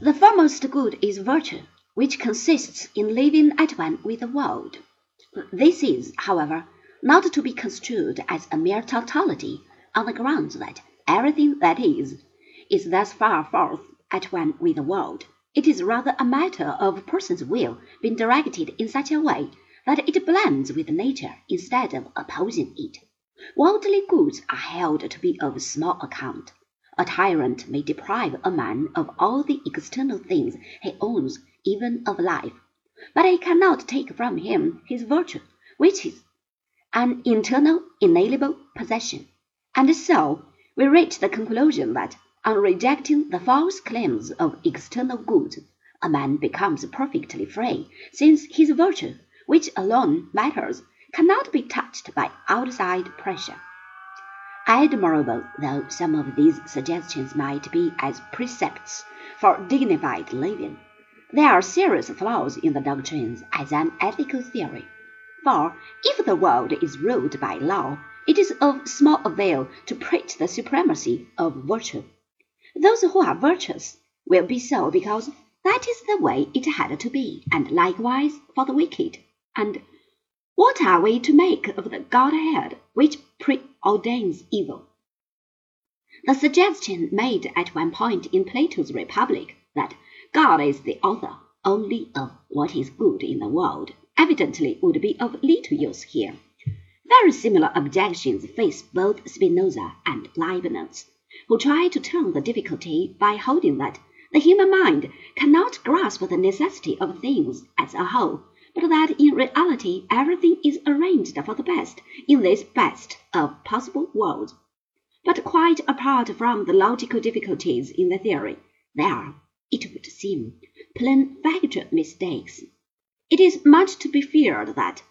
The foremost good is virtue, which consists in living at one with the world. This is, however, not to be construed as a mere tautology, on the grounds that everything that is, is thus far forth at one with the world. It is rather a matter of a person's will being directed in such a way that it blends with nature instead of opposing it. Worldly goods are held to be of small account. A tyrant may deprive a man of all the external things he owns, even of life, but he cannot take from him his virtue, which is an internal, inalienable possession. And so we reach the conclusion that, on rejecting the false claims of external goods, a man becomes perfectly free, since his virtue, which alone matters, cannot be touched by outside pressure. Admirable though some of these suggestions might be as precepts for dignified living, there are serious flaws in the doctrines as an ethical theory. For if the world is ruled by law, it is of small avail to preach the supremacy of virtue. Those who are virtuous will be so because that is the way it had to be, and likewise for the wicked. And what are we to make of the Godhead which preordains evil? The suggestion made at one point in Plato's Republic that God is the author only of what is good in the world evidently would be of little use here. Very similar objections face both Spinoza and Leibniz, who try to turn the difficulty by holding that the human mind cannot grasp the necessity of things as a whole but that in reality everything is arranged for the best in this best of possible worlds. But quite apart from the logical difficulties in the theory, there are, it would seem, plain factual mistakes. It is much to be feared that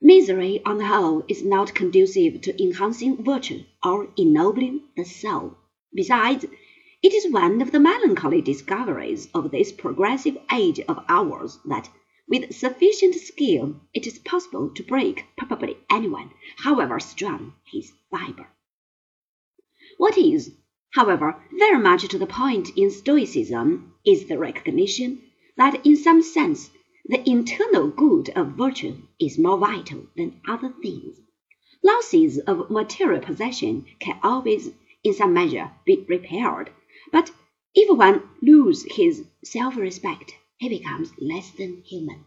misery on the whole is not conducive to enhancing virtue or ennobling the soul. Besides, it is one of the melancholy discoveries of this progressive age of ours that with sufficient skill, it is possible to break probably anyone, however strong his fibre. What is, however, very much to the point in Stoicism is the recognition that in some sense the internal good of virtue is more vital than other things. Losses of material possession can always, in some measure, be repaired, but if one lose his self respect, he becomes less than human.